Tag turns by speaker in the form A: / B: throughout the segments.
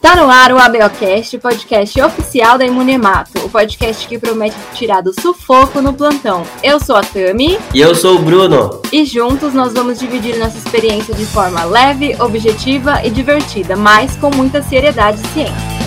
A: Tá no ar o ABOcast, o podcast oficial da Imunemato, o podcast que promete tirar do sufoco no plantão. Eu sou a Tami.
B: E eu sou o Bruno.
A: E juntos nós vamos dividir nossa experiência de forma leve, objetiva e divertida, mas com muita seriedade e ciência.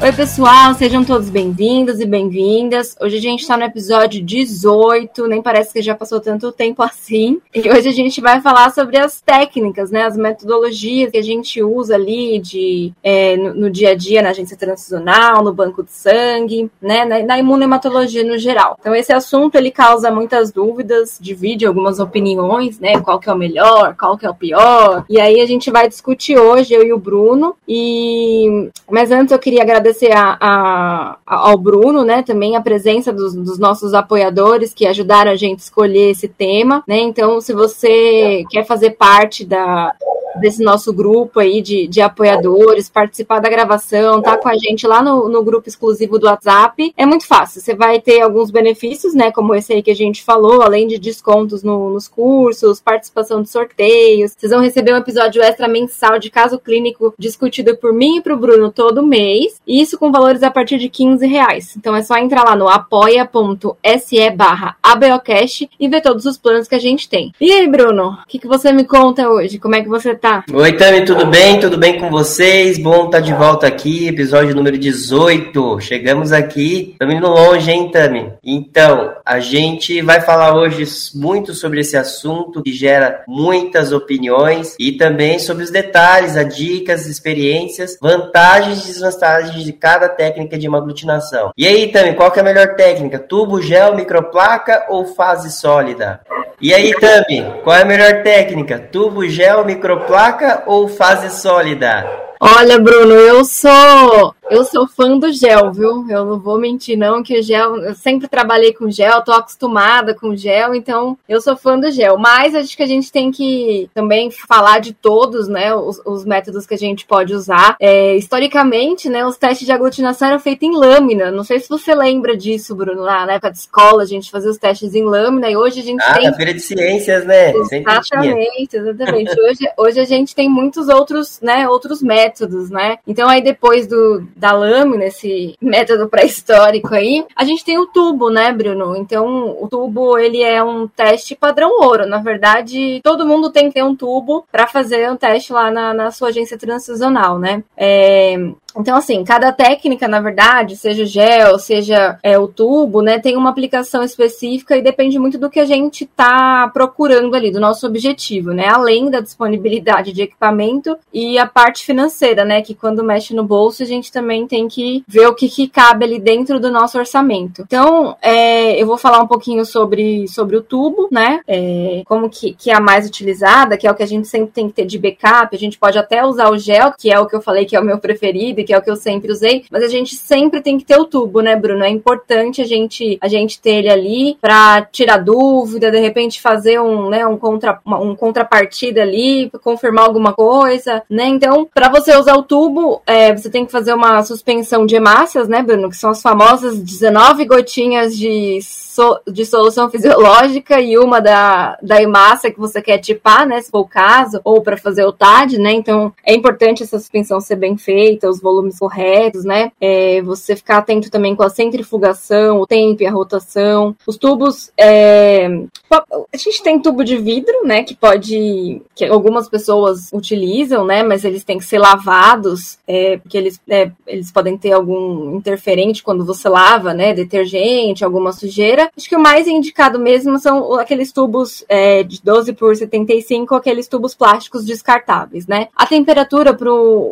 A: Oi, pessoal, sejam todos bem-vindos e bem-vindas. Hoje a gente está no episódio 18, nem parece que já passou tanto tempo assim. E hoje a gente vai falar sobre as técnicas, né, as metodologias que a gente usa ali de, é, no, no, dia a dia na agência transicional, no banco de sangue, né, na, na imunematologia no geral. Então esse assunto ele causa muitas dúvidas, divide algumas opiniões, né, qual que é o melhor, qual que é o pior. E aí a gente vai discutir hoje eu e o Bruno. E mas antes eu queria agradecer agradecer a, a, ao Bruno, né, também a presença dos, dos, nossos apoiadores que ajudaram a gente a escolher esse tema, né, então se você quer fazer parte da, desse nosso grupo aí de, de apoiadores, participar da gravação, tá com a gente lá no, no grupo exclusivo do WhatsApp, é muito fácil. Você vai ter alguns benefícios, né? Como esse aí que a gente falou, além de descontos no, nos cursos, participação de sorteios. Vocês vão receber um episódio extra mensal de caso clínico discutido por mim e pro Bruno todo mês. E isso com valores a partir de 15 reais. Então é só entrar lá no apoia.se barra ABOcast e ver todos os planos que a gente tem. E aí, Bruno, o que, que você me conta hoje? Como é que você tá? Tá?
B: Oi, Tami, tudo bem? Tudo bem com vocês? Bom estar tá de volta aqui, episódio número 18. Chegamos aqui, estamos indo longe, hein, Tami? Então, a gente vai falar hoje muito sobre esse assunto que gera muitas opiniões e também sobre os detalhes, as dicas, experiências, vantagens e desvantagens de cada técnica de aglutinação. E aí, Tami, qual é a melhor técnica? Tubo, gel, microplaca ou fase sólida? E aí, Tami, qual é a melhor técnica? Tubo, gel, microplaca ou fase sólida?
A: Olha, Bruno, eu sou eu sou fã do gel, viu? Eu não vou mentir, não, que o gel. Eu sempre trabalhei com gel, tô acostumada com gel, então eu sou fã do gel. Mas acho que a gente tem que também falar de todos, né? Os, os métodos que a gente pode usar. É, historicamente, né? Os testes de aglutinação eram feitos em lâmina. Não sei se você lembra disso, Bruno. Lá na época de escola, a gente fazia os testes em lâmina e hoje a gente
B: ah,
A: tem.
B: Ah, feira de ciências, né?
A: Exatamente, exatamente. hoje, hoje a gente tem muitos outros, né? Outros métodos, né? Então aí depois do da lâmina, esse método pré-histórico aí, a gente tem o tubo, né, Bruno? Então, o tubo, ele é um teste padrão ouro. Na verdade, todo mundo tem que ter um tubo para fazer um teste lá na, na sua agência transicional, né? É, então, assim, cada técnica, na verdade, seja gel, seja é, o tubo, né, tem uma aplicação específica e depende muito do que a gente está procurando ali, do nosso objetivo, né? Além da disponibilidade de equipamento e a parte financeira, né? Que quando mexe no bolso, a gente também tem que ver o que, que cabe ali dentro do nosso orçamento. Então, é, eu vou falar um pouquinho sobre, sobre o tubo, né? É, como que, que é a mais utilizada, que é o que a gente sempre tem que ter de backup. A gente pode até usar o gel, que é o que eu falei que é o meu preferido que é o que eu sempre usei, mas a gente sempre tem que ter o tubo, né, Bruno? É importante a gente a gente ter ele ali para tirar dúvida, de repente fazer um, né, um contra um contrapartida ali, confirmar alguma coisa, né? Então, para você usar o tubo, é, você tem que fazer uma suspensão de hemácias, né, Bruno? Que são as famosas 19 gotinhas de de solução fisiológica e uma da, da hemácia que você quer tipar, né, se for o caso, ou para fazer o TAD, né? Então, é importante essa suspensão ser bem feita, os volumes corretos, né? É, você ficar atento também com a centrifugação, o tempo e a rotação. Os tubos, é... a gente tem tubo de vidro, né? Que pode, que algumas pessoas utilizam, né? Mas eles têm que ser lavados, é, porque eles, é, eles podem ter algum interferente quando você lava, né? Detergente, alguma sujeira. Acho que o mais indicado mesmo são aqueles tubos é, de 12 por 75, aqueles tubos plásticos descartáveis, né? A temperatura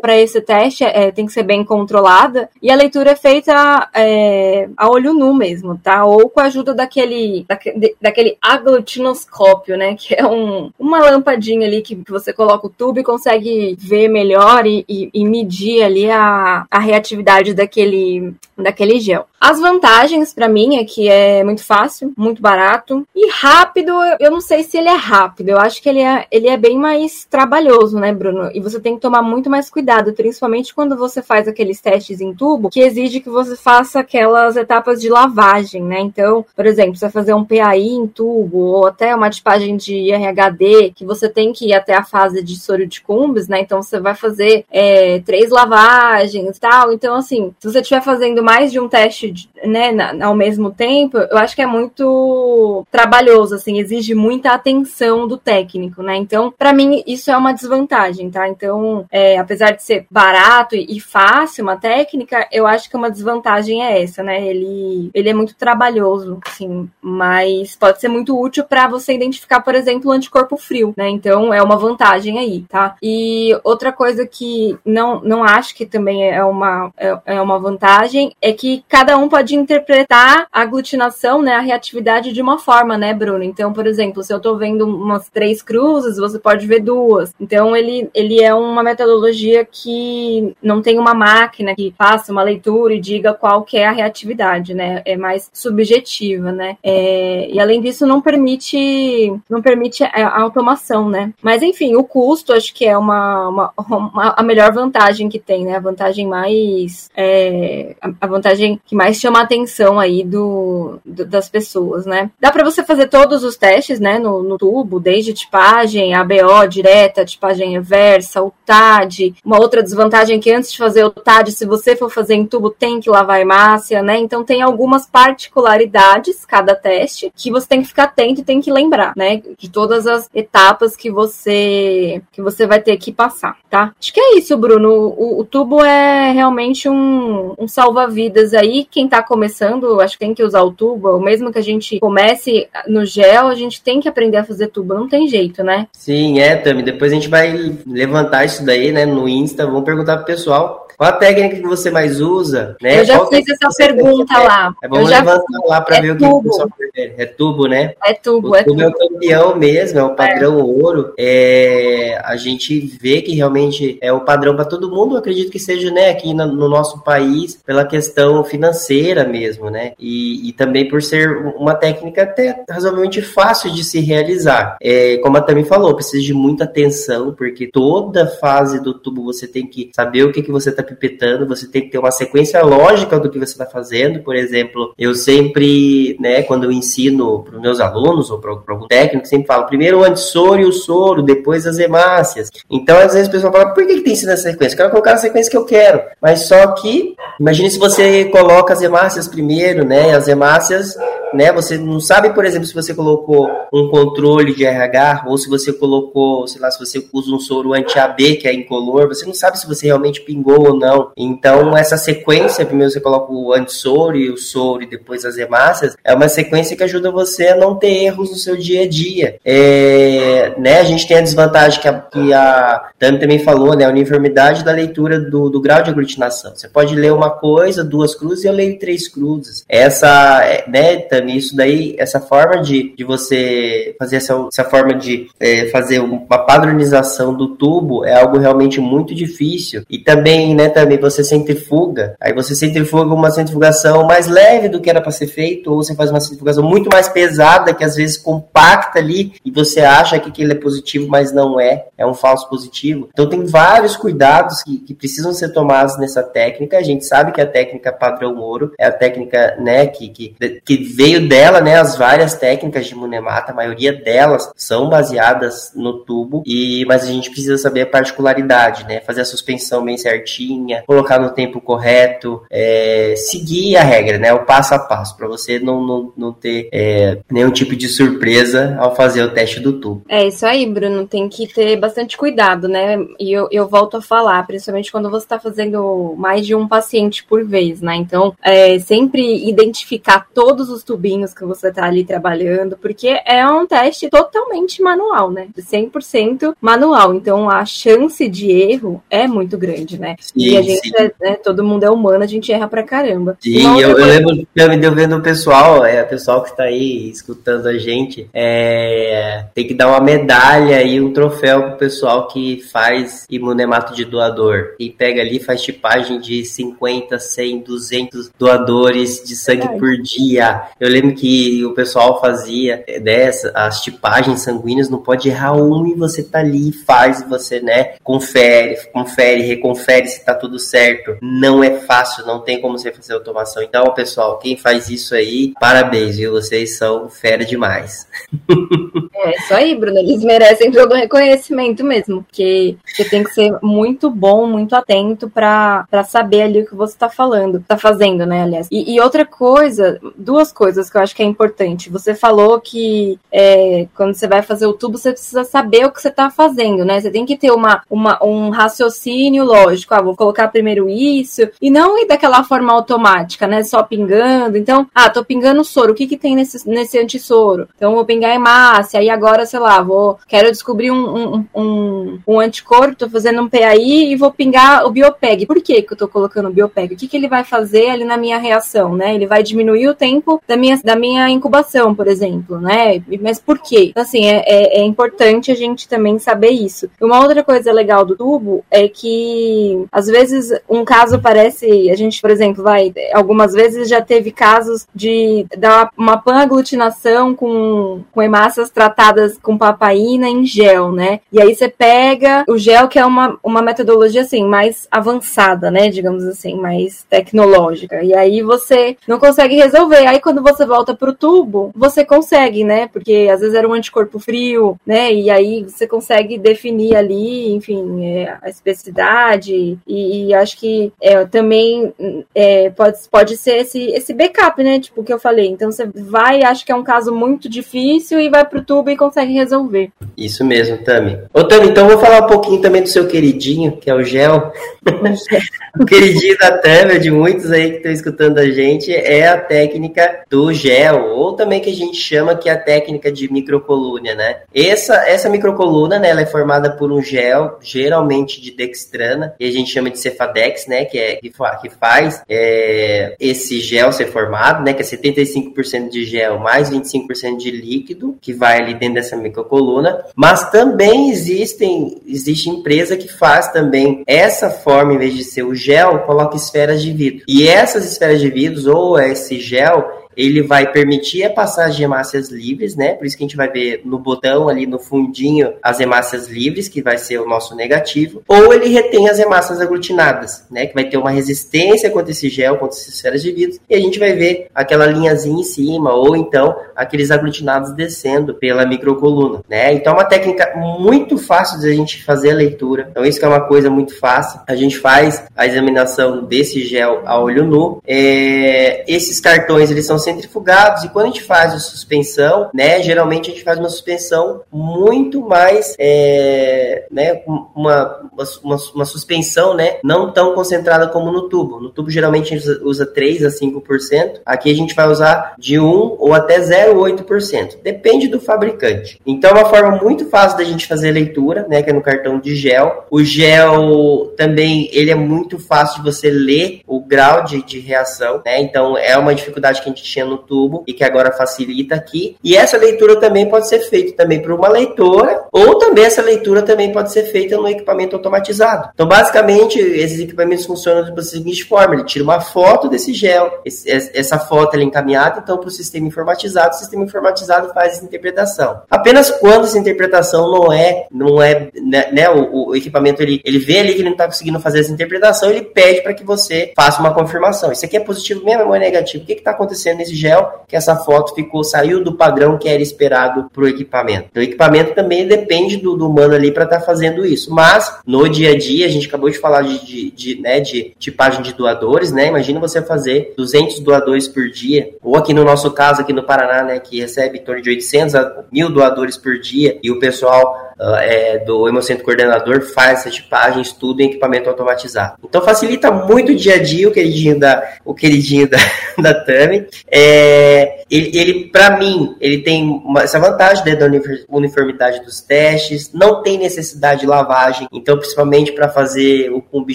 A: para esse teste é, tem que ser bem controlada, e a leitura é feita é, a olho nu mesmo, tá? Ou com a ajuda daquele, daquele, daquele aglutinoscópio, né? Que é um, uma lampadinha ali que, você coloca o tubo e consegue ver melhor e, e, e medir ali a, a reatividade daquele, daquele gel. As vantagens para mim é que é muito fácil, muito barato e rápido. Eu não sei se ele é rápido, eu acho que ele é, ele é bem mais trabalhoso, né, Bruno? E você tem que tomar muito mais cuidado, principalmente quando você você faz aqueles testes em tubo que exige que você faça aquelas etapas de lavagem, né? Então, por exemplo, você fazer um PAI em tubo ou até uma tipagem de RHD, que você tem que ir até a fase de soro de cumbres, né? Então você vai fazer é, três lavagens e tal. Então, assim, se você estiver fazendo mais de um teste, né, ao mesmo tempo, eu acho que é muito trabalhoso, assim, exige muita atenção do técnico, né? Então, para mim, isso é uma desvantagem, tá? Então, é, apesar de ser barato e fácil uma técnica, eu acho que uma desvantagem é essa, né? Ele, ele é muito trabalhoso, assim, mas pode ser muito útil para você identificar, por exemplo, o anticorpo frio, né? Então, é uma vantagem aí, tá? E outra coisa que não, não acho que também é uma, é, é uma vantagem é que cada um pode interpretar a aglutinação, né, a reatividade de uma forma, né, Bruno? Então, por exemplo, se eu tô vendo umas três cruzes, você pode ver duas. Então, ele, ele é uma metodologia que não tem uma máquina que faça uma leitura e diga qual que é a reatividade, né? É mais subjetiva, né? É, e além disso, não permite não permite a automação, né? Mas enfim, o custo acho que é uma, uma, uma a melhor vantagem que tem, né? A vantagem mais é, a vantagem que mais chama a atenção aí do, do das pessoas, né? Dá para você fazer todos os testes, né? No, no tubo, desde tipagem, ABO direta, tipagem reversa, o TAD. Uma outra desvantagem que antes de fazer o TAD, se você for fazer em tubo, tem que lavar a hemácia, né? Então tem algumas particularidades cada teste que você tem que ficar atento e tem que lembrar, né? De todas as etapas que você que você vai ter que passar, tá? Acho que é isso, Bruno. O, o tubo é realmente um, um salva-vidas aí. Quem tá começando, acho que tem que usar o tubo. Mesmo que a gente comece no gel, a gente tem que aprender a fazer tubo. Não tem jeito, né?
B: Sim, é, Tami. Depois a gente vai levantar isso daí, né, no Insta. Vamos perguntar pro pessoal qual a técnica que você mais usa, né?
A: Eu já
B: Qual
A: fiz essa pergunta lá.
B: É, vamos levantar lá para
A: É
B: ver o que
A: tubo.
B: o pessoal prefere. É tubo, né?
A: É tubo,
B: O
A: é
B: tubo
A: tubo.
B: é o campeão mesmo, é o padrão ouro. É, a gente vê que realmente é o padrão para todo mundo, eu acredito que seja né, aqui no, no nosso país, pela questão financeira mesmo, né? E, e também por ser uma técnica até razoavelmente fácil de se realizar. É, como a Tami falou, precisa de muita atenção, porque toda fase do tubo você tem que saber o que, que você está pipetando, você tem que ter uma sequência lógica do que você está fazendo. Por exemplo, eu sempre, né, quando eu ensino para os meus alunos ou para algum técnico, sempre falo primeiro o antissoro e o soro, depois as hemácias. Então, às vezes o pessoal fala, por que, que tem isso nessa sequência? Eu quero colocar na sequência que eu quero. Mas só que, imagine se você coloca as hemácias primeiro, né? As hemácias, né? Você não sabe, por exemplo, se você colocou um controle de RH ou se você colocou, sei lá, se você usa um soro anti-AB, que é incolor, você não sabe se você realmente pingou ou não. Então, essa sequência, primeiro você coloca o antissoro e o soro e depois as hemácias, é uma sequência que ajuda você a não ter erros no seu dia a dia. É, né, a gente tem a desvantagem que a, que a Tami também falou, né, a uniformidade da leitura do, do grau de aglutinação. Você pode ler uma coisa, duas cruzes, e eu leio três cruzes. Essa, é, né, Tami, isso daí, essa forma de, de você fazer essa, essa forma de é, fazer uma padronização do tubo é algo realmente muito difícil. E também, né, também você centrifuga, aí você centrifuga uma centrifugação mais leve do que era para ser feito, ou você faz uma centrifugação muito mais pesada, que às vezes compacta ali, e você acha que aquilo é positivo, mas não é, é um falso positivo. Então tem vários cuidados que, que precisam ser tomados nessa técnica. A gente sabe que a técnica padrão ouro é a técnica, né, que, que, que veio dela, né, as várias técnicas de Munemata, a maioria delas são baseadas no tubo, e mas a gente precisa saber a particularidade, né, fazer a suspensão bem certinha, colocar no tempo correto, é, seguir a regra, né, o passo a passo, para você não, não, não ter é, nenhum tipo de surpresa ao fazer o teste do tubo.
A: É isso aí, Bruno. Tem que ter bastante cuidado, né? E eu, eu volto a falar, principalmente quando você está fazendo mais de um paciente por vez, né? Então, é, sempre identificar todos os tubinhos que você está ali trabalhando, porque é um teste totalmente manual, né? 100% manual. Então, a chance de erro é muito grande, né? e
B: Sim,
A: a gente, é, né, todo mundo é humano, a gente erra pra caramba.
B: Sim, eu, eu lembro também de eu vendo o pessoal, é, o pessoal que tá aí escutando a gente, é, tem que dar uma medalha e um troféu pro pessoal que faz imunemato de doador. E pega ali, faz tipagem de 50, 100, 200 doadores de sangue
A: Verdade.
B: por dia. Eu Eu lembro que o pessoal fazia dessa, as tipagens sanguíneas, não pode errar um e você tá ali, faz, você, né, confere, confere, reconfere se tá tudo certo. Não é fácil, não tem como você fazer automação. Então, pessoal, quem faz isso aí, parabéns, viu? Vocês são fera demais.
A: É isso aí, Bruno. Eles merecem todo o reconhecimento mesmo, porque você tem que ser muito bom, muito atento para saber ali o que você tá falando, tá fazendo, né, aliás. E, e, outra coisa, duas coisas que eu acho que é importante. Você falou que é, quando você vai fazer o tubo, você precisa saber o que você tá fazendo, né? Você tem que ter uma, uma, um raciocínio lógico. Ah, vou colocar primeiro isso, e não ir daquela forma automática, né? Só pingando. Então, ah, tô pingando soro. O que que tem nesse, nesse antissoro? Então, vou pingar hemácia. Aí agora, sei lá, vou. Quero descobrir um, um, um, um anticorpo, tô fazendo um PAI e vou pingar o biopeg. Por que que eu tô colocando o biopeg? O que que ele vai fazer ali na minha reação, né? Ele vai diminuir o tempo da minha, da minha incubação, por exemplo, né? Mas por quê? Então, assim, é, é, é importante a gente também saber isso. Uma outra coisa legal do tubo é que, às vezes, um caso parece. A gente, por exemplo, vai. Algumas vezes já teve casos de dar uma pan-aglutinação com, com hemácias tratadas com papaina em gel, né? E aí você pega o gel, que é uma, uma metodologia, assim, mais avançada, né? Digamos assim, mais tecnológica. E aí você não consegue resolver. Aí quando você volta pro tubo, você consegue, né? Porque às vezes era um anticorpo frio, né? E aí você consegue definir ali, enfim, é, a especificidade. E, e, acho que é, também é, pode, pode ser esse, esse backup, né? Tipo, que eu falei. Então você vai, acho que é um caso muito difícil e vai pro tubo e consegue resolver.
B: Isso mesmo, Tami. Ô, Tami, então vou falar um pouquinho também do seu queridinho, que é o gel. o queridinho da Tami, de muitos aí que estão escutando a gente, é a técnica do gel, ou também que a gente chama que é a técnica de microcolúnia, né? Essa, essa microcoluna, né, ela é formada por um gel, geralmente de dextrana, e a gente chama de cefadex, né, que é que, que faz é, esse gel ser formado, né, que é 75% de gel mais 25% de líquido, que vai ali dentro dessa microcoluna, mas também existem, existe empresa que faz também essa forma, em vez de ser o gel, coloca esferas de vidro. E essas esferas de vidro, ou esse gel, ele vai permitir a passagem de hemácias livres, né? Por isso que a gente vai ver no botão ali no fundinho as hemácias livres, que vai ser o nosso negativo, ou ele retém as hemácias aglutinadas, né? Que vai ter uma resistência contra esse gel, contra essas esferas de vidro, e a gente vai ver aquela linhazinha em cima, ou então aqueles aglutinados descendo pela microcoluna, né? Então é uma técnica muito fácil de a gente fazer a leitura. Então isso que é uma coisa muito fácil. A gente faz a examinação desse gel a olho nu. É... Esses cartões eles são centrifugados e quando a gente faz a suspensão, né, geralmente a gente faz uma suspensão muito mais, é, né, uma, uma, uma, suspensão, né, não tão concentrada como no tubo. No tubo geralmente a gente usa 3 a 5%, aqui a gente vai usar de 1 ou até 0,8%, depende do fabricante. Então é uma forma muito fácil da gente fazer leitura, né, que é no cartão de gel. O gel também, ele é muito fácil de você ler o grau de, de reação, né, então é uma dificuldade que a gente tinha no tubo e que agora facilita aqui. E essa leitura também pode ser feita também por uma leitora ou também essa leitura também pode ser feita no equipamento automatizado. Então, basicamente, esses equipamentos funcionam da seguinte forma: ele tira uma foto desse gel, esse, essa foto é encaminhada então para o sistema informatizado, o sistema informatizado faz essa interpretação. Apenas quando essa interpretação não é, não é, né, né o, o, equipamento ele, ele vê ali que ele não está conseguindo fazer essa interpretação, ele pede para que você faça uma confirmação. Isso aqui é positivo mesmo ou é negativo? O que está acontecendo gel que essa foto ficou, saiu do padrão que era esperado para o equipamento. Então, o equipamento também depende do, do humano ali para estar tá fazendo isso. Mas, no dia a dia, a gente acabou de falar de, de, de, né, de tipagem de doadores, né? Imagina você fazer 200 doadores por dia, ou aqui no nosso caso, aqui no Paraná, né, que recebe em torno de 800 a 1000 doadores por dia, e o pessoal é, do Hemocentro Coordenador faz essa tipagem, estuda em equipamento automatizado. Então facilita muito o dia a dia o queridinho da, o queridinho da, da Tami. É, ele, ele para mim, ele tem uma, essa vantagem né, da uniformidade dos testes, não tem necessidade de lavagem, então principalmente para fazer o cumbi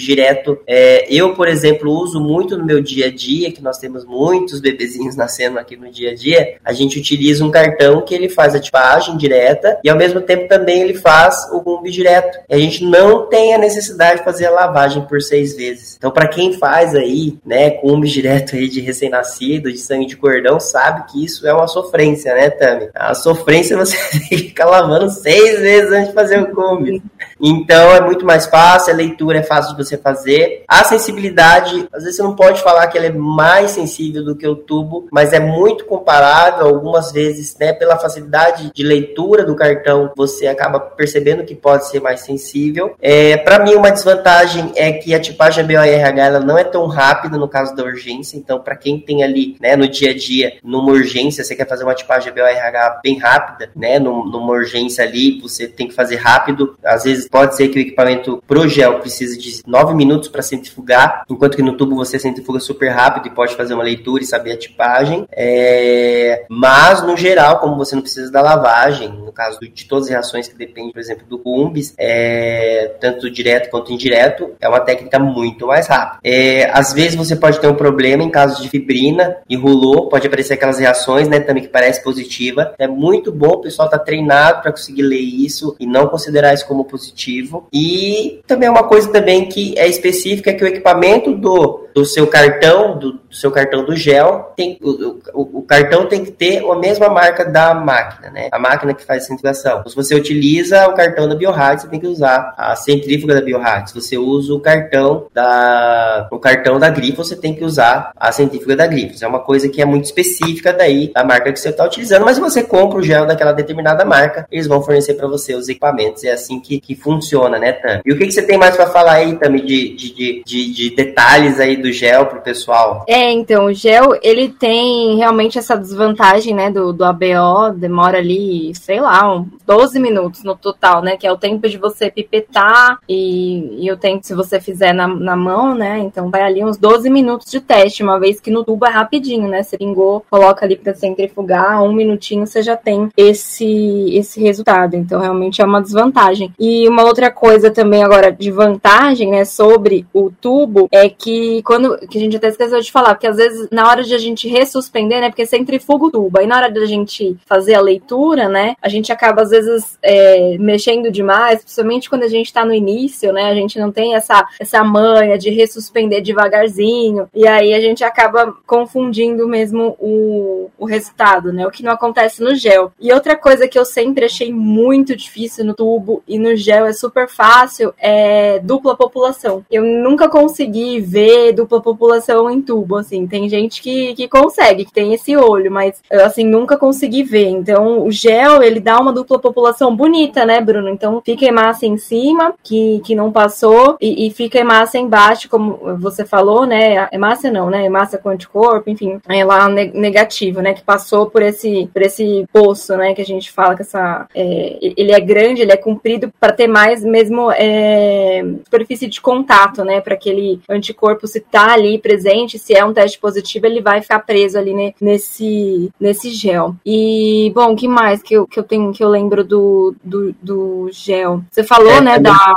B: direto. É, eu, por exemplo, uso muito no meu dia a dia, que nós temos muitos bebezinhos nascendo aqui no dia a dia, a gente utiliza um cartão que ele faz a tipagem direta e ao mesmo tempo também ele ele faz o gumbi direto. E a gente não tem a necessidade de fazer a lavagem por seis vezes. Então, para quem faz aí, né, gumbi direto aí de recém-nascido, de sangue de cordão, sabe que isso é uma sofrência, né, Tami? A sofrência você tem que ficar lavando seis vezes antes de fazer o cume. Então é muito mais fácil, a leitura é fácil de você fazer. A sensibilidade, às vezes você não pode falar que ela é mais sensível do que o tubo, mas é muito comparável. Algumas vezes, né, pela facilidade de leitura do cartão, você acaba percebendo que pode ser mais sensível. É, Para mim, uma desvantagem é que a tipagem BORH ela não é tão rápida no caso da urgência. Então, para quem tem ali, né, no dia a dia, numa urgência, você quer fazer uma tipagem BORH bem rápida, né, numa urgência ali, você tem que fazer rápido. Às vezes pode ser que o equipamento pro gel precise de 9 minutos para centrifugar, enquanto que no tubo você centrifuga super rápido e pode fazer uma leitura e saber a tipagem. É... Mas, no geral, como você não precisa da lavagem, no caso de todas as reações que dependem, por exemplo, do cumbis, é... tanto direto quanto indireto, é uma técnica muito mais rápida. É... Às vezes você pode ter um problema em caso de fibrina e rulou, pode aparecer aquelas reações, né, também que parece positiva. É muito bom o pessoal tá treinado para conseguir ler isso e não considerar isso como positivo E também uma coisa também que é específica é que o equipamento do, do seu cartão, do, do seu cartão do gel, tem, o, o, o, cartão tem que ter a mesma marca da máquina, né? A máquina que faz a centrifugação. Se você utiliza o cartão da BioHard, você tem que usar a centrífuga da BioHard. Se você usa o cartão da o cartão da Grifo, você tem que usar a centrífuga da Grifo. É uma coisa que é muito específica daí da marca que você está utilizando, mas se você compra o gel daquela determinada marca, eles vão fornecer para você os equipamentos. É assim que, que funciona, né, Tam? E o que, que você tem mais para falar aí, Tam, de, de, de, de, detalhes aí do gel pro pessoal?
A: É, então, o gel, ele tem realmente essa desvantagem, né, do, do ABO, demora ali, sei lá, uns 12 minutos no total, né, que é o tempo de você pipetar e, e o tempo se você fizer na, na mão, né, então vai ali uns 12 minutos de teste, uma vez que no tubo é rapidinho, né, você pingou, coloca ali para centrifugar, um minutinho você já tem esse, esse resultado, então realmente é uma desvantagem. E uma outra coisa também agora de vantagem, né, sobre o tubo é que quando que a gente até esqueceu de falar, porque às vezes na hora de a gente ressuspender, né, porque centrifuga o tubo, aí na hora da gente fazer a leitura, né, a gente acaba às vezes é, mexendo demais, principalmente quando a gente está no início, né, a gente não tem essa essa manha de ressuspender devagarzinho, e aí a gente acaba confundindo mesmo o, o resultado, né, o que não acontece no gel. E outra coisa que eu sempre achei muito difícil no tubo e no gel é super fácil é dupla população. Eu nunca consegui ver dupla população em tubo, assim. Tem gente que, que consegue, que tem esse olho, mas assim, nunca consegui ver. Então, o gel, ele dá uma dupla população bonita, né, Bruno? Então, fica hemácia em cima, que, que não passou, e, e fica hemácia embaixo, como você falou, né? Hemácia não, né? Hemácia com anticorpo, enfim, é lá negativo, né? Que passou por esse, por esse poço, né? Que a gente fala que essa. É, ele é grande, ele é comprido para ter mais mesmo é, superfície de contato, né? Para aquele anticorpo se tá ali presente, se é um teste positivo, ele vai ficar preso ali né, nesse, nesse gel. E, bom, o que mais que eu, que eu tenho que eu lembro do, do, do gel? Você falou, é, né, da.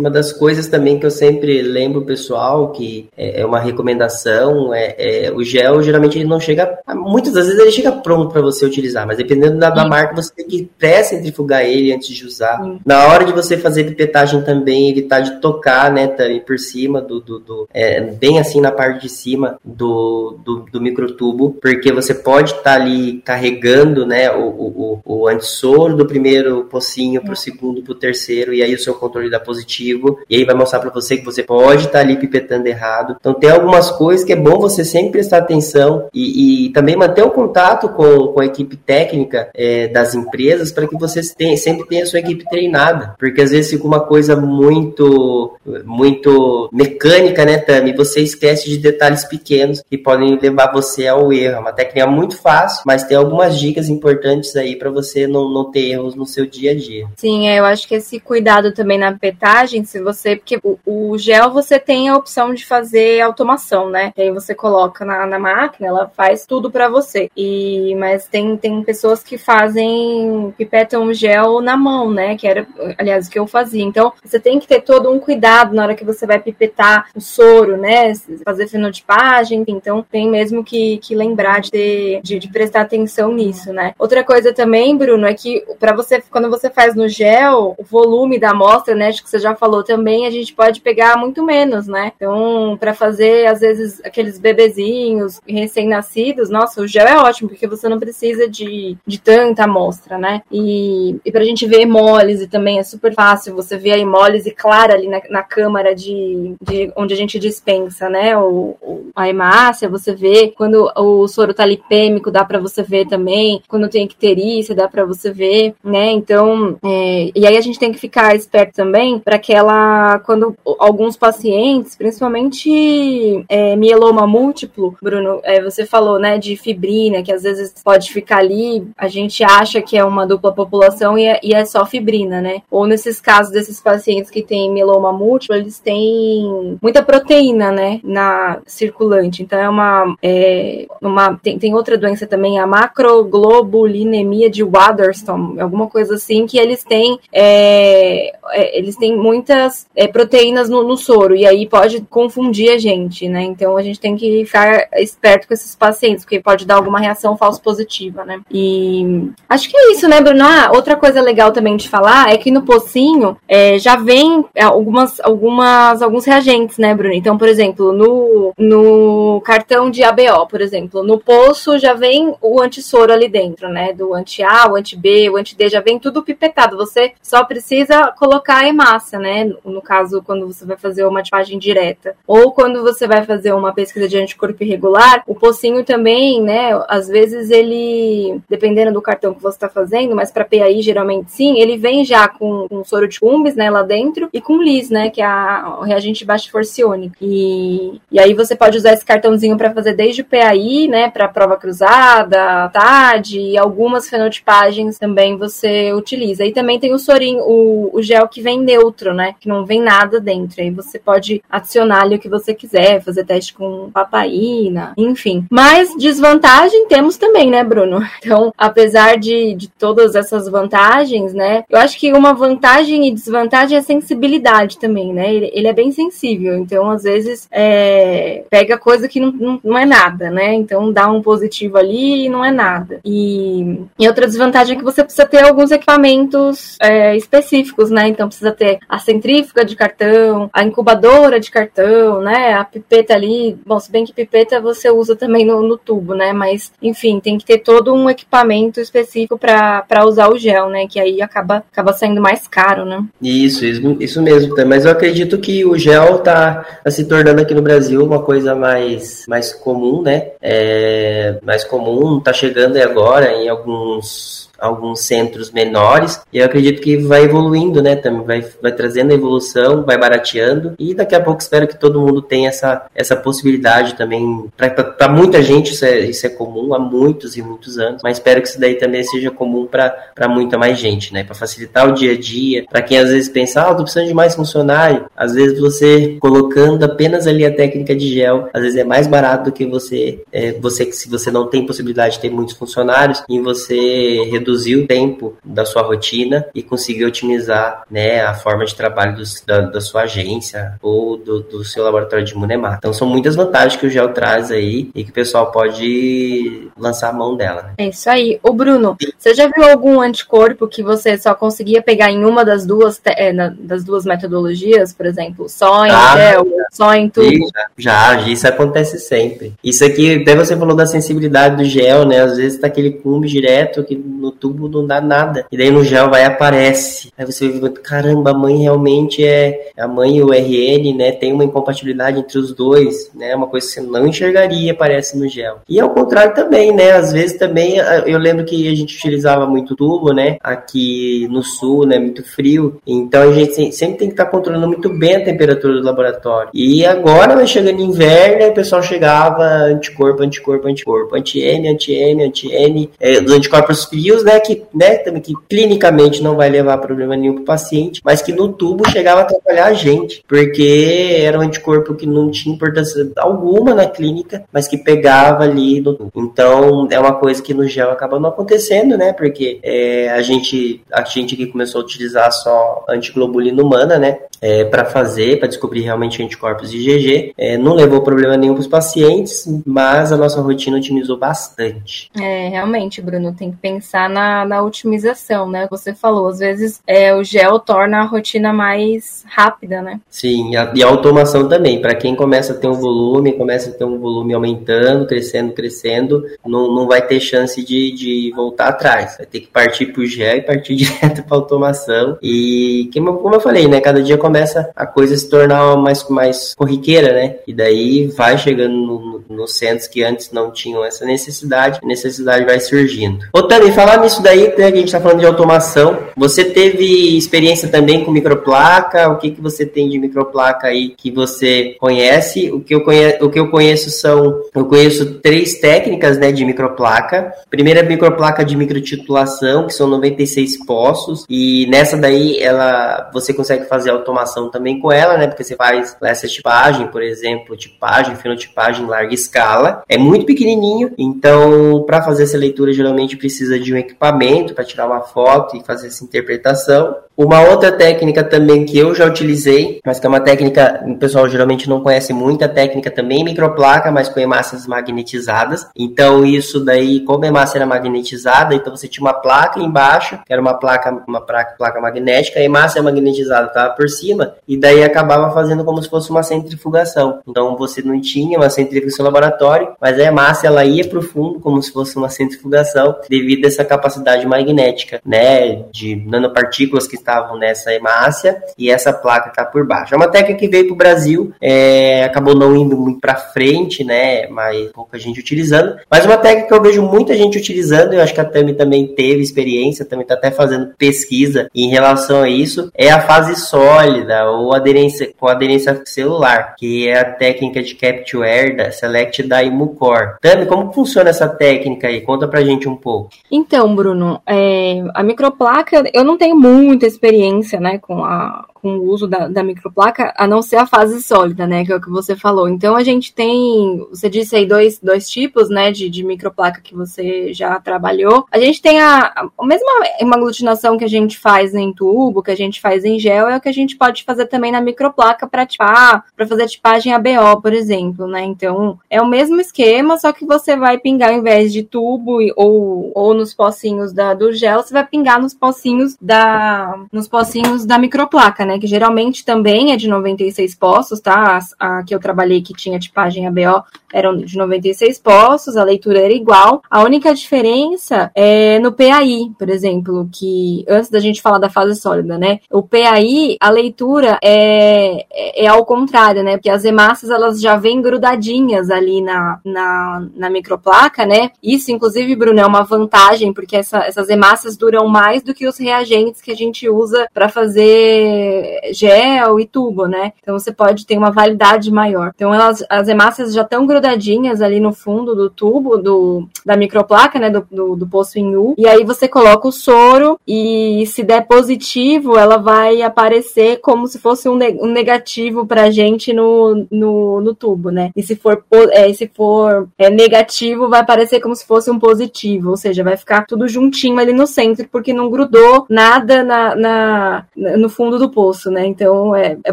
B: Uma das coisas também que eu sempre lembro, pessoal, que é, é uma recomendação, é, é, o gel geralmente ele não chega. Muitas das vezes ele chega pronto para você utilizar, mas dependendo da, da marca, você tem que pré-centrifugar ele antes de usar. Sim. Na hora de você fazer pipetagem também, evitar de tocar, né, também por cima do, do, do é, bem assim na parte de cima do, do, do microtubo, porque você pode estar tá ali carregando, né, o, o, o antissoro do primeiro pocinho para o segundo, para o terceiro, e aí o seu controle dá positivo, e aí vai mostrar para você que você pode estar tá ali pipetando errado. Então tem algumas coisas que é bom você sempre prestar atenção e, e também manter o contato com, com a equipe técnica é, das empresas para que tenham, sempre tenham a sua equipe treinada, porque às vezes fica uma coisa muito, muito mecânica, né, Tami? Você esquece de detalhes pequenos que podem levar você ao erro. É uma técnica muito fácil, mas tem algumas dicas importantes aí para você não, não ter erros no seu dia a dia.
A: Sim, é, eu acho que esse cuidado também na petagem, se você. Porque o, o gel você tem a opção de fazer automação, né? E aí você coloca na, na máquina, ela faz tudo para você. E, mas tem, tem pessoas que fazem, pipetam gel na mão, né? Que era, aliás, o que eu fazia. Então, você tem que ter todo um cuidado na hora que você vai pipetar o soro, né? Fazer fenotipagem, então tem mesmo que, que lembrar de, ter, de, de prestar atenção nisso, né? Outra coisa também, Bruno, é que para você, quando você faz no gel, o volume da amostra, né? Acho que você já falou também, a gente pode pegar muito menos, né? Então, para fazer, às vezes, aqueles bebezinhos recém-nascidos, nossa, o gel é ótimo, porque você não precisa de, de tanta amostra, né? E, e pra gente ver hemólise também é super fácil, você vê a hemólise clara ali na, na câmara de, de onde a gente dispensa, né? O, o, a hemácia, você vê quando o soro tá lipêmico, dá para você ver também, quando tem icterícia, dá para você ver, né? Então, é, e aí a gente tem que ficar esperto também para que ela, quando alguns pacientes, principalmente é, mieloma múltiplo, Bruno, é, você falou, né, de fibrina, que às vezes pode ficar ali, a gente acha que é uma dupla população e é, e é só fibrina, né? Ou nesses casos desses pacientes que têm mieloma múltiplo, eles têm muita proteína, né, na circulante. Então é uma, é, uma tem, tem outra doença também, a macroglobulinemia de Waterston, alguma coisa assim, que eles têm é, é, eles têm muitas é, proteínas no, no, soro e aí pode confundir a gente, né? Então a gente tem que ficar esperto com esses pacientes, porque pode dar alguma reação falso positiva, né? E acho que é isso, né, Bruno? Ah, outra coisa legal também de falar é que no pocinho é, já vem algumas, algumas, alguns reagentes, né, Bruno? Então, por exemplo, no, no cartão de ABO, por exemplo, no poço já vem o antissoro ali dentro, né? Do anti-A, o anti-B, o anti-D, já vem tudo pipetado. Você só precisa colocar a hemácia, né? No caso, quando você vai fazer uma tipagem direta. Ou quando você vai fazer uma pesquisa de anticorpo irregular, o pocinho também, né? Às vezes ele, dependendo do cartão que você está fazendo, mas para PAI geralmente sim, ele vem já com, com soro de cumbis, né? Lá dentro, e com LIS, né? Que é a, o reagente baixo forciônico. E, e aí você pode usar esse cartãozinho para fazer desde o PAI, né? Para prova cruzada, TAD e algumas fenotipagens também você utiliza. E também tem o sorinho, o, o gel que vem neutro, né? Que não vem nada dentro. Aí você pode adicionar ali o que você quiser, fazer teste com papaina, enfim. Mas desvantagem temos também, né, Bruno? Então, apesar de, de todas essas vantagens, né? Eu acho que uma vantagem e desvantagem é a sensibilidade também, né? Ele, ele é bem sensível. Então, às vezes, é, pega coisa que não, não, não, é nada, né? Então, dá um positivo ali e não é nada. E, e outra desvantagem é que você precisa ter alguns equipamentos é, específicos, né? Então, precisa ter a centrífuga de cartão, a incubadora de cartão, né? A pipeta ali. Bom, se bem que pipeta você usa também no, no tubo, né? Mas, enfim, tem que ter todo um equipamento específico para usar o gel, né? Que aí acaba, acaba saindo mais caro, né?
B: Isso, isso, isso mesmo. Mas eu acredito que o gel tá, tá se tornando aqui no Brasil uma coisa mais, mais comum, né? É, mais comum, tá chegando agora em alguns alguns centros menores, e eu acredito que vai evoluindo, né, também vai, vai trazendo evolução, vai barateando, e daqui a pouco espero que todo mundo tenha essa, essa possibilidade também, para muita gente isso é, isso é comum há muitos e muitos anos, mas espero que isso daí também seja comum para muita mais gente, né, para facilitar o dia a dia, para quem às vezes pensa, ah, tô precisando de mais funcionário, às vezes você colocando apenas ali a técnica de gel, às vezes é mais barato do que você, é, você se você não tem possibilidade de ter muitos funcionários, e você reduz reduzir o tempo da sua rotina e conseguir otimizar né, a forma de trabalho do, da, da, sua agência ou do, do seu laboratório de imunemar. Então são muitas vantagens que o gel traz aí e que o pessoal pode lançar a mão dela. Né?
A: É isso aí. O Bruno, você já viu algum anticorpo que você só conseguia pegar em uma das duas, é, na, das duas metodologias, por exemplo? Só em ah, gel, só em tubo?
B: Já, já, isso acontece sempre. Isso aqui, até você falou da sensibilidade do gel, né? Às vezes tá aquele cume direto que no tubo não dá nada. E daí no gel vai aparece. Aí você vê, caramba, a mãe realmente é. A mãe e o RN, né? Tem uma incompatibilidade entre os dois, né? Uma coisa que você não enxergaria aparece no gel. E ao contrário também, né? Às vezes também, eu lembro que a gente utilizava muito tubo, né? Aqui no sul, né? Muito frio. Então a gente sempre tem que estar controlando muito bem a temperatura do laboratório. E agora vai chegando inverno, o pessoal chegava anticorpo, anticorpo, anticorpo, anti-N, anti-N, anti-N, é, os anticorpos frios, né? Que, né, também que clinicamente não vai levar problema nenhum para o paciente, mas que no tubo chegava a atrapalhar a gente, porque era um anticorpo que não tinha importância alguma na clínica, mas que pegava ali no tubo. Então, é uma coisa que no gel acaba não acontecendo, né, porque é, a gente a gente que começou a utilizar só antiglobulina humana, né, é, para fazer, para descobrir realmente anticorpos IgG. É, não levou problema nenhum para os pacientes, mas a nossa rotina otimizou bastante.
A: É, realmente, Bruno, tem que pensar na na, na otimização, né? Você falou, às vezes é, o gel torna a rotina mais rápida, né?
B: Sim, a, e a automação também. Para quem começa a ter um volume, começa a ter um volume aumentando, crescendo, crescendo, não, não vai ter chance de, de voltar atrás. Vai ter que partir para o gel e partir direto para automação. E como eu falei, né? Cada dia começa a coisa se tornar mais, mais corriqueira, né? E daí vai chegando no, nos centros que antes não tinham essa necessidade, necessidade vai surgindo. Ô Tami, falar nisso daí, né, a gente está falando de automação. Você teve experiência também com microplaca? O que, que você tem de microplaca aí que você conhece? O que eu conheço, o que eu conheço são, eu conheço três técnicas, né, de microplaca. Primeira microplaca de microtitulação, que são 96 poços, e nessa daí ela você consegue fazer automação também com ela, né? Porque você faz essa tipagem, por exemplo, tipagem, fenotipagem em larga escala. É muito pequenininho, então para fazer essa leitura geralmente precisa de um equipamento para tirar uma foto e fazer essa interpretação. Uma outra técnica também que eu já utilizei, mas que é uma técnica, o pessoal geralmente não conhece muito, a técnica também microplaca, mas com hemácias magnetizadas. Então isso daí, como a hemácia era magnetizada, então você tinha uma placa embaixo, que era uma placa, uma placa, placa magnética, a hemácia magnetizada estava por cima, e daí acabava fazendo como se fosse uma centrifugação. Então você não tinha uma centrifugação laboratório, mas a hemácia ela ia para o fundo como se fosse uma centrifugação devido a essa capacidade magnética, né, de nanopartículas que estavam nessa hemácia e essa placa está por baixo. É uma técnica que veio para o Brasil, é, acabou não indo muito para frente, né? Mas pouca gente utilizando. Mas uma técnica que eu vejo muita gente utilizando, eu acho que a Tami também teve experiência, também está até fazendo pesquisa em relação a isso, é a fase sólida ou aderência com aderência celular, que é a técnica de Capture da Select da Imucor. Tami, como funciona essa técnica aí? Conta pra gente um pouco.
A: Então, Bruno, é, a microplaca, eu não tenho muita experiência, né, com a, com o uso da, da, microplaca, a não ser a fase sólida, né, que é o que você falou. Então a gente tem, você disse aí dois, dois tipos, né, de, de microplaca que você já trabalhou. A gente tem a, a mesma aglutinação que a gente faz em tubo, que a gente faz em gel, é o que a gente pode fazer também na microplaca para tipar, para fazer tipagem ABO, por exemplo, né. Então é o mesmo esquema, só que você vai pingar ao invés de tubo ou, ou nos pocinhos da, do gel, você vai pingar nos pocinhos da, nos pocinhos da microplaca, né né? Que geralmente também é de 96 postos, tá? A, a que eu trabalhei que tinha tipagem ABO eram de 96 postos, a leitura era igual. A única diferença é no PAI, por exemplo, que antes da gente falar da fase sólida, né? O PAI, a leitura é, é, é ao contrário, né? Porque as hemácias elas já vêm grudadinhas ali na, na, na microplaca, né? Isso, inclusive, Bruno, é uma vantagem, porque essa, essas hemácias duram mais do que os reagentes que a gente usa para fazer gel e tubo, né? Então você pode ter uma validade maior. Então elas, as hemácias já estão grudadinhas ali no fundo do tubo do, da microplaca, né, do, do, do poço em U. E aí você coloca o soro e se der positivo, ela vai aparecer como se fosse um, ne um negativo pra gente no, no, no tubo, né? E se for, é, se for é, negativo, vai aparecer como se fosse um positivo, ou seja, vai ficar tudo juntinho ali no centro, porque não grudou nada na, na no fundo do poço, né? Então é, é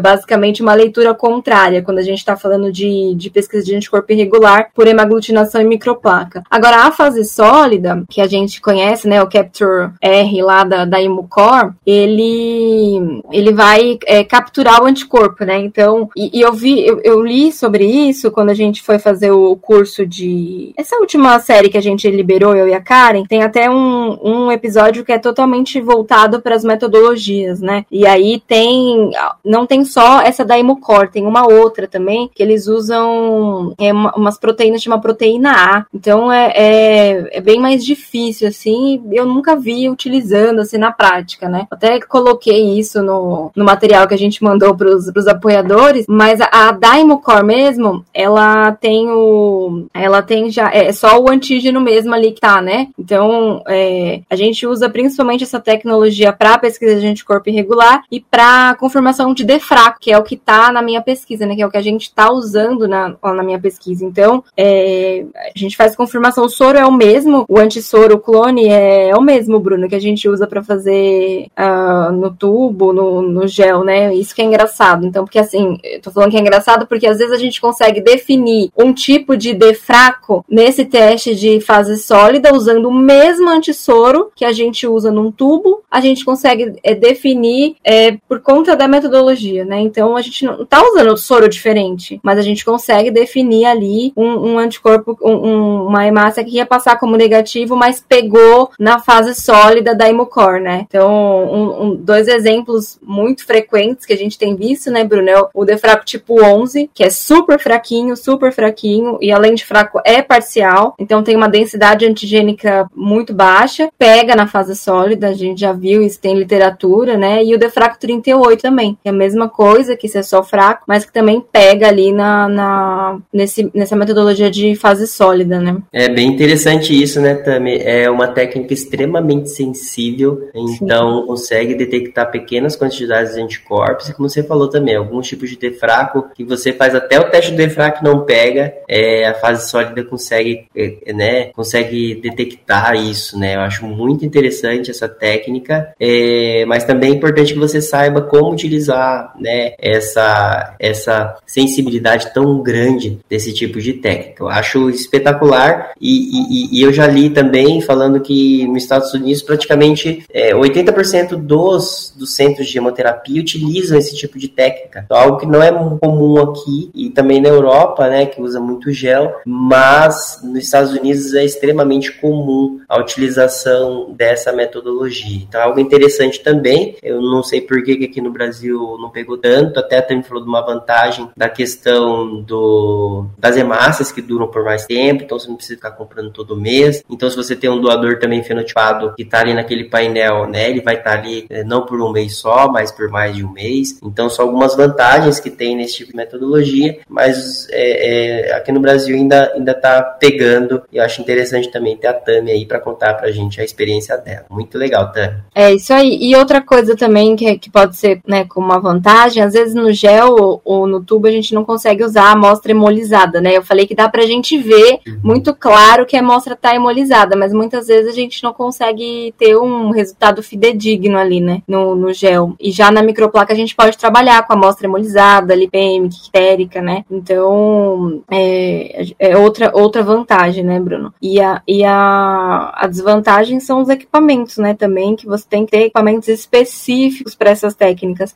A: basicamente uma leitura contrária quando a gente está falando de, de pesquisa de anticorpo irregular por hemaglutinação e microplaca. Agora, a fase sólida, que a gente conhece, né, o Capture R lá da, da Imucor, ele, ele vai é, capturar o anticorpo, né? Então, e, e eu vi, eu, eu, li sobre isso quando a gente foi fazer o curso de. Essa última série que a gente liberou, eu e a Karen, tem até um, um episódio que é totalmente voltado para as metodologias, né? E aí tem. Não tem só essa da Imucor, tem uma outra também, que eles usam é, uma, umas proteínas de uma proteína A. Então é, é, é, bem mais difícil, assim, eu nunca vi utilizando assim na prática, né? Até coloquei isso no, no material que a gente mandou para os apoiadores, mas a, a Daimocore mesmo, ela tem o. Ela tem já. É só o antígeno mesmo ali que tá, né? Então é, a gente usa principalmente essa tecnologia para pesquisa de anticorpo irregular e para confirmação de defraco, que é o que está na minha pesquisa, né? Que é o que a gente está usando na, na minha pesquisa. Então, é, a gente faz confirmação. O soro é o mesmo, o antissoro, o clone é, é o mesmo, Bruno, que a gente usa para fazer uh, no tubo, no, no gel, né? Isso que é engraçado. Então, porque assim, eu tô falando que é engraçado porque às vezes a gente consegue definir um tipo de defraco nesse teste de fase sólida usando o mesmo antissoro que a gente usa num tubo, a gente consegue é, definir é, por conta da metodologia, né? Então a gente não tá usando soro diferente, mas a gente consegue definir ali um, um anticorpo, um, uma hemácia que ia passar como negativo, mas pegou na fase sólida da Imucor, né? Então, dois exemplos muito frequentes que a gente tem visto, né, Bruno? É o defraco tipo 11, que é super fraquinho, super fraquinho, e além de fraco, é parcial, então tem uma densidade antigênica muito baixa, pega na fase sólida, a gente já viu isso, tem literatura, né? E o defraco 38 também, que é a mesma coisa, que isso é só fraco, mas que também pega ali na, na nesse, nessa metodologia de fase sólida, né?
B: É bem interessante isso, né, Tami? É uma técnica extremamente sensível, então Sim. consegue detectar pequenas quantidades de anticorpos, e como você falou também, alguns tipos de defraco que você faz até o teste do defraco não pega, é, a fase sólida consegue, é, né, consegue detectar isso, né? Eu acho muito interessante essa técnica, é, mas também é importante que você saiba como utilizar, né, essa, essa sensibilidade tão grande desse tipo de técnica. Eu acho espetacular e, e, e eu já li também falando que nos Estados Unidos praticamente é, 80% dos, dos centros de hemoterapia utilizam esse tipo de técnica. Então, algo que não é comum aqui e também na Europa, né, que usa muito gel, mas nos Estados Unidos é extremamente comum a utilização dessa metodologia. Então, algo interessante também, eu não sei por que aqui no Brasil não pegou tanto, até também falou de uma vantagem da questão do, das hemácias que duram por mais tempo, então você não precisa ficar comprando todo mês. Então, se você tem um doador também fenotipado que está ali naquele painel, né, ele vai estar tá ali eh, não por um mês só, mas por mais de um mês. Então, são algumas vantagens que tem nesse tipo de metodologia, mas é, é, aqui no Brasil ainda ainda está pegando e eu acho interessante também ter a Tami aí para contar para a gente a experiência dela. Muito legal, Tami.
A: É isso aí. E outra coisa também que, que pode ser né, como uma vantagem, às vezes no gel ou, ou, no tubo a gente não consegue usar a amostra hemolizada, né? Eu falei que dá para a gente ver uhum. muito claro que a amostra está hemolizada, mas muitas vezes a gente não consegue ter um resultado fidedigno ali, né? No, no gel. E já na microplaca a gente pode trabalhar com a amostra hemolizada, lipêmica, ictérica, né? Então, é, é outra, outra vantagem, né, Bruno? E a, e a, a desvantagem são os equipamentos, né, também, que você tem que ter equipamentos específicos para essas técnicas.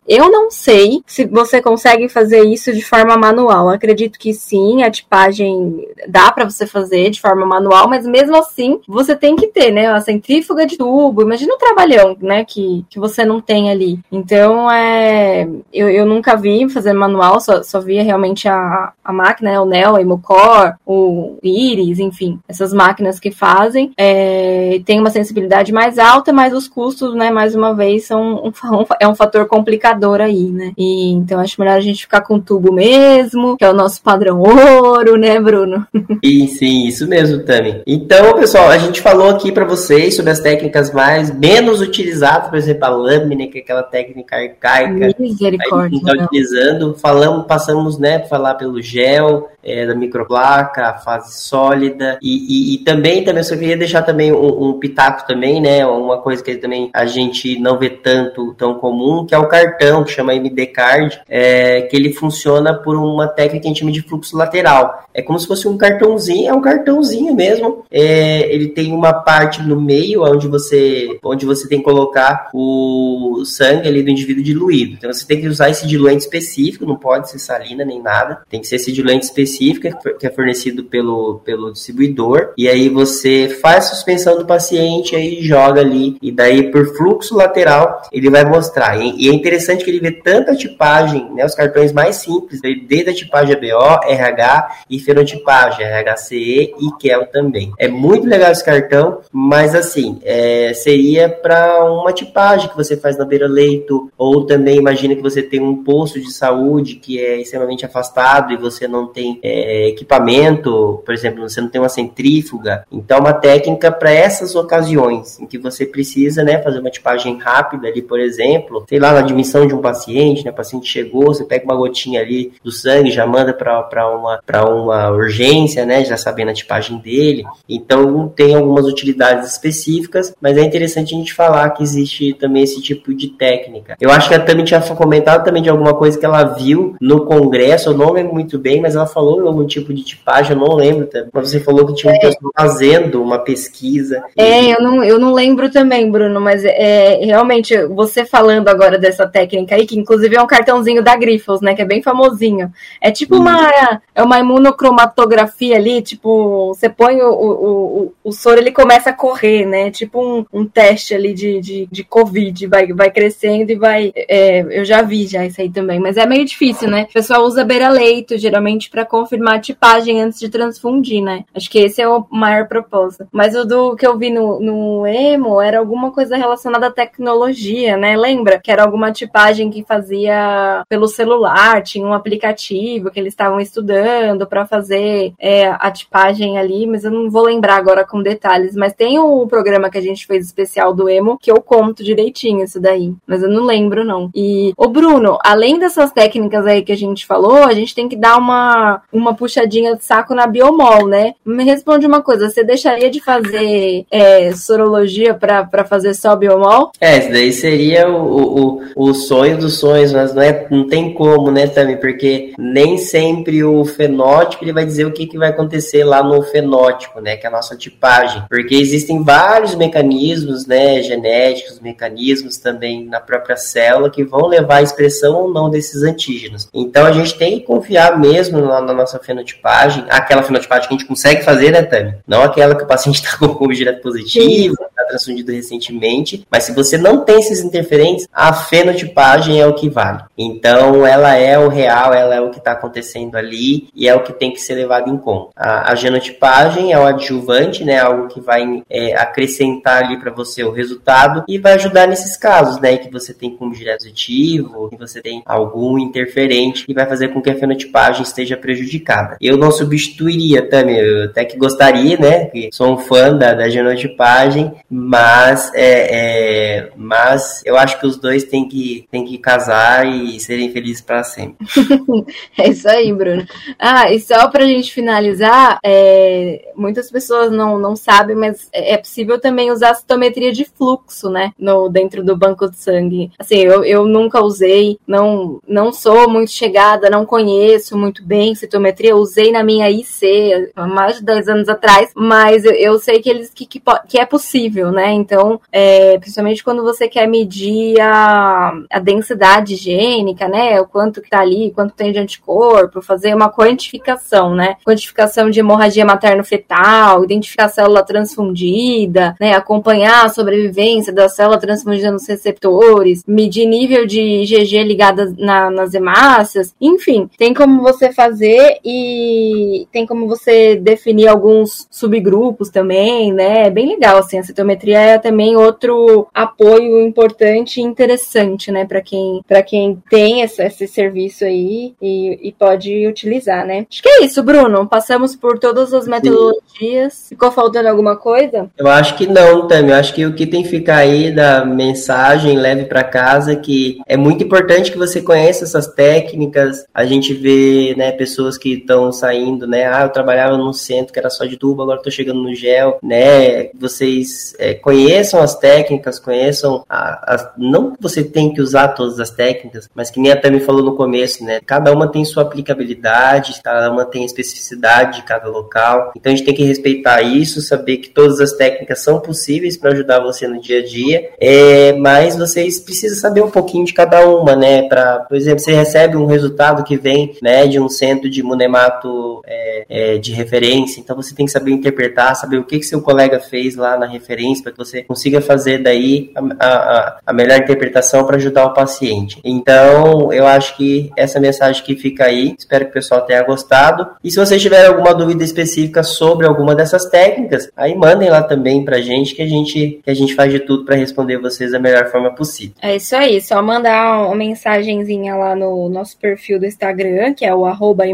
A: Eu não sei se você consegue fazer isso de forma manual. acredito que sim, a tipagem dá para você fazer de forma manual, mas mesmo assim, você tem que ter, né, a centrífuga de tubo. Imagina o trabalhão, né, que, que você não tem ali. Então, é, eu, eu nunca vi fazer manual, só, só via realmente a, a máquina, né, o Neo, o Emocor, o Iris, enfim, essas máquinas que fazem. É, tem uma sensibilidade mais alta, mas os custos, né, mais uma vez, são um, é um fator complicador aí, né? E, então acho melhor a gente ficar com tubo mesmo, que é o nosso padrão ouro, né, Bruno?
B: Sim, sim, isso mesmo, Tami. Então, pessoal, a gente falou aqui para vocês sobre as técnicas mais menos utilizadas, por exemplo, a lâmina, que é aquela técnica arcaica.
A: Misericórdia.
B: A gente tá utilizando, falamos, passamos, né, falar pelo gel, é, da microplaca, a fase sólida e, e, e, também também só queria deixar também um, um, pitaco também, né, uma coisa que também a gente não vê tanto tão comum, que é o cartão que chama MD Card, é, que ele funciona por uma técnica que a gente chama de fluxo lateral. É como se fosse um cartãozinho, é um cartãozinho mesmo. É, ele tem uma parte no meio onde você onde você tem que colocar o sangue ali do indivíduo diluído. Então você tem que usar esse diluente específico, não pode ser salina nem nada. Tem que ser esse diluente específico que é fornecido pelo, pelo distribuidor e aí você faz a suspensão do paciente aí joga ali e daí por fluxo lateral ele vai mostrar e, e é interessante que ele vê tanta tipagem né os cartões mais simples desde a tipagem ABO, RH e fenotipagem RHCE e KEL também. É muito legal esse cartão mas assim é, seria para uma tipagem que você faz na beira leito ou também imagina que você tem um posto de saúde que é extremamente afastado e você não tem é, equipamento, por exemplo, você não tem uma centrífuga, então uma técnica para essas ocasiões em que você precisa, né, fazer uma tipagem rápida ali, por exemplo, sei lá, na admissão de um paciente, né? O paciente chegou, você pega uma gotinha ali do sangue, já manda para uma, uma urgência, né? Já sabendo a tipagem dele. Então, tem algumas utilidades específicas, mas é interessante a gente falar que existe também esse tipo de técnica. Eu acho que a Tami tinha comentado também de alguma coisa que ela viu no congresso, eu não lembro muito bem, mas ela falou algum tipo de tipagem, eu não lembro. Mas você falou que tinha um é. pessoa fazendo uma pesquisa.
A: É, e... eu não, eu não lembro também, Bruno, mas é, realmente, você falando agora dessa técnica aí, que inclusive é um cartãozinho da Grifols, né, que é bem famosinho. É tipo uma, é uma imunocromatografia ali, tipo, você põe o, o, o, o soro, ele começa a correr, né, tipo um, um teste ali de, de, de Covid, vai, vai crescendo e vai, é, eu já vi já isso aí também, mas é meio difícil, né, o pessoal usa beira-leito, geralmente, para confirmar a tipagem antes de transfundir, né, acho que esse é o maior propósito. Mas o do que eu vi no, no emo era alguma coisa relacionada à tecnologia, né, lembra? Que era alguma tipagem que fazia pelo celular, tinha um aplicativo que eles estavam estudando para fazer é, a tipagem ali, mas eu não vou lembrar agora com detalhes. Mas tem um programa que a gente fez especial do emo que eu conto direitinho isso daí, mas eu não lembro não. E o Bruno, além dessas técnicas aí que a gente falou, a gente tem que dar uma uma puxadinha de saco na biomol, né? Me responde uma coisa, você deixaria de fazer é, sorologia para fazer só biomol?
B: É, isso daí seria o, o, o sonho dos sonhos, mas não, é, não tem como, né, também, porque nem sempre o fenótipo ele vai dizer o que, que vai acontecer lá no fenótipo, né, que é a nossa tipagem, porque existem vários mecanismos, né, genéticos, mecanismos também na própria célula que vão levar à expressão ou não desses antígenos. Então a gente tem que confiar mesmo na, na nossa fenotipagem, aquela fenotipagem que a gente consegue fazer, né, Tami? Não aquela que o paciente está com o direto positivo, está transfundido recentemente, mas se você não tem esses interferentes, a fenotipagem é o que vale. Então, ela é o real, ela é o que está acontecendo ali e é o que tem que ser levado em conta. A, a genotipagem é o adjuvante, né, algo que vai é, acrescentar ali para você o resultado e vai ajudar nesses casos, né, que você tem como direto positivo, que você tem algum interferente que vai fazer com que a fenotipagem esteja prejudicada. Eu não substituiria também, eu até que gostaria, né, que sou um fã da, da genotipagem, mas é, é, mas eu acho que os dois têm que, têm que casar e serem felizes para sempre.
A: é isso aí, Bruno. Ah, e só pra gente finalizar, é, muitas pessoas não, não sabem, mas é, é possível também usar citometria de fluxo, né? No, dentro do banco de sangue. Assim, eu, eu nunca usei, não, não sou muito chegada, não conheço muito bem citometria, usei na minha IC há mais de 10 anos atrás, mas eu, eu sei que eles que, que, que é possível, né? Então, é, principalmente quando você quer medir a, a densidade gênica, né? O quanto que tá ali, quanto tem de anticorpo, fazer uma quantificação, né? Quantificação de hemorragia materno-fetal, identificar a célula transfundida, né? Acompanhar a sobrevivência da célula transfundida nos receptores, medir nível de IgG ligada na, nas hemácias, enfim, tem como você fazer e tem como você definir alguns subgrupos também, né? É bem legal, assim, a citometria é também outro apoio importante e interessante, né, para quem, pra quem tem esse, esse serviço aí e, e, pode utilizar, né? Acho que é isso, Bruno. Passamos por todas as metodologias. Sim. Ficou faltando alguma coisa?
B: Eu acho que não, Tami. Eu acho que o que tem que ficar aí da mensagem leve para casa é que é muito importante que você conheça essas técnicas. A gente vê, né, pessoas que estão saindo, né? Ah, eu trabalhava num centro que era só de tubo, agora estou chegando no gel, né? Vocês é, conheçam as técnicas, conheçam a, a, não que você tem que usar todas as técnicas, mas que nem a Tami falou no começo, né? Cada uma tem sua aplicabilidade, cada uma tem especificidade de cada local. Então a gente tem que respeitar isso, saber que todas as técnicas são possíveis para ajudar você no dia a dia, é, mas vocês precisam saber um pouquinho de cada uma, né? Para, por exemplo, você recebe um resultado que vem, né, de um centro de monemato é, é, de referência, então você tem que saber interpretar, saber o que que seu colega fez lá na referência para que você consiga fazer daí a, a, a melhor interpretação para ajudar o paciente. Então, eu acho que essa mensagem que fica aí, espero que o pessoal tenha gostado. E se vocês tiverem alguma dúvida específica sobre alguma dessas técnicas, aí mandem lá também pra gente que a gente que a gente faz de tudo para responder vocês da melhor forma possível.
A: É isso aí, só mandar uma mensagenzinha lá no nosso perfil do Instagram, que é o arroba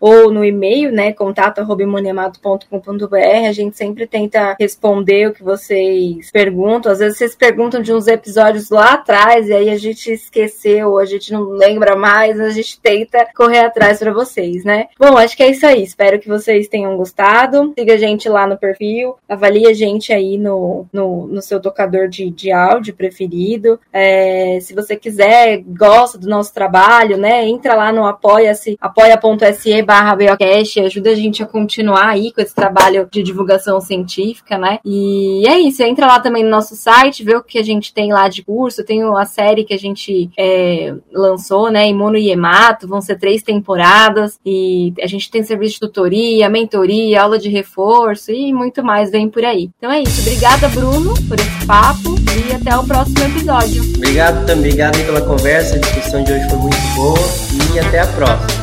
A: ou no e-mail, né, contato a gente sempre tenta responder o que vocês perguntam. Às vezes vocês perguntam de uns episódios lá atrás e aí a gente esqueceu, a gente não lembra mais, a gente tenta correr atrás para vocês, né? Bom, acho que é isso aí. Espero que vocês tenham gostado. Siga a gente lá no perfil, avalie a gente aí no, no, no seu tocador de, de áudio preferido. É, se você quiser, gosta do nosso trabalho, né? Entra lá no apoia-se, apoia.se barra ajuda a gente a continuar aí com esse trabalho de divulgação científica, né? E é isso, entra lá também no nosso site, vê o que a gente tem lá de curso, tem a série que a gente é, lançou, né? Imuno e Hemato, vão ser três temporadas, e a gente tem serviço de tutoria, mentoria, aula de reforço e muito mais vem por aí. Então é isso, obrigada Bruno por esse papo e até o próximo episódio.
B: Obrigado também, obrigado pela conversa, a discussão de hoje foi muito boa e até a próxima.